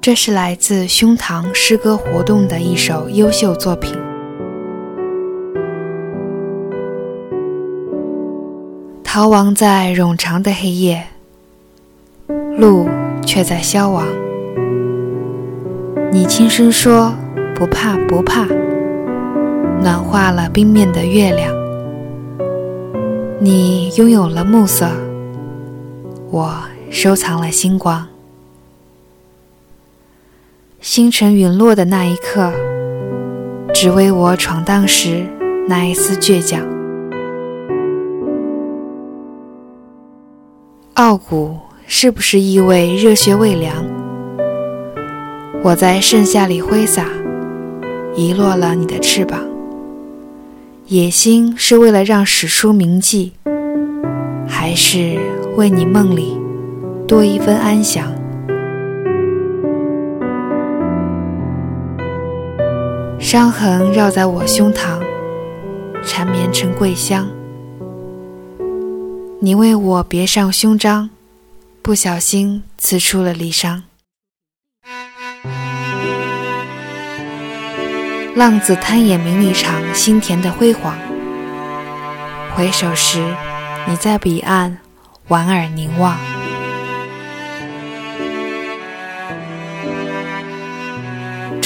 这是来自胸膛诗歌活动的一首优秀作品。逃亡在冗长的黑夜，路却在消亡。你轻声说：“不怕，不怕。”暖化了冰面的月亮。你拥有了暮色，我收藏了星光。星辰陨落的那一刻，只为我闯荡时那一丝倔强。傲骨是不是意味热血未凉？我在盛夏里挥洒，遗落了你的翅膀。野心是为了让史书铭记，还是为你梦里多一分安详？伤痕绕在我胸膛，缠绵成桂香。你为我别上胸章，不小心刺出了离伤。浪子贪眼名利场，心田的辉煌。回首时，你在彼岸莞尔凝望。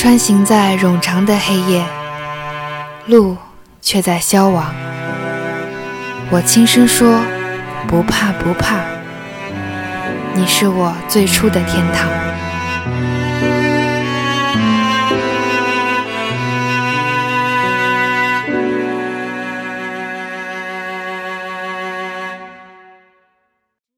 穿行在冗长的黑夜，路却在消亡。我轻声说：“不怕，不怕。”你是我最初的天堂。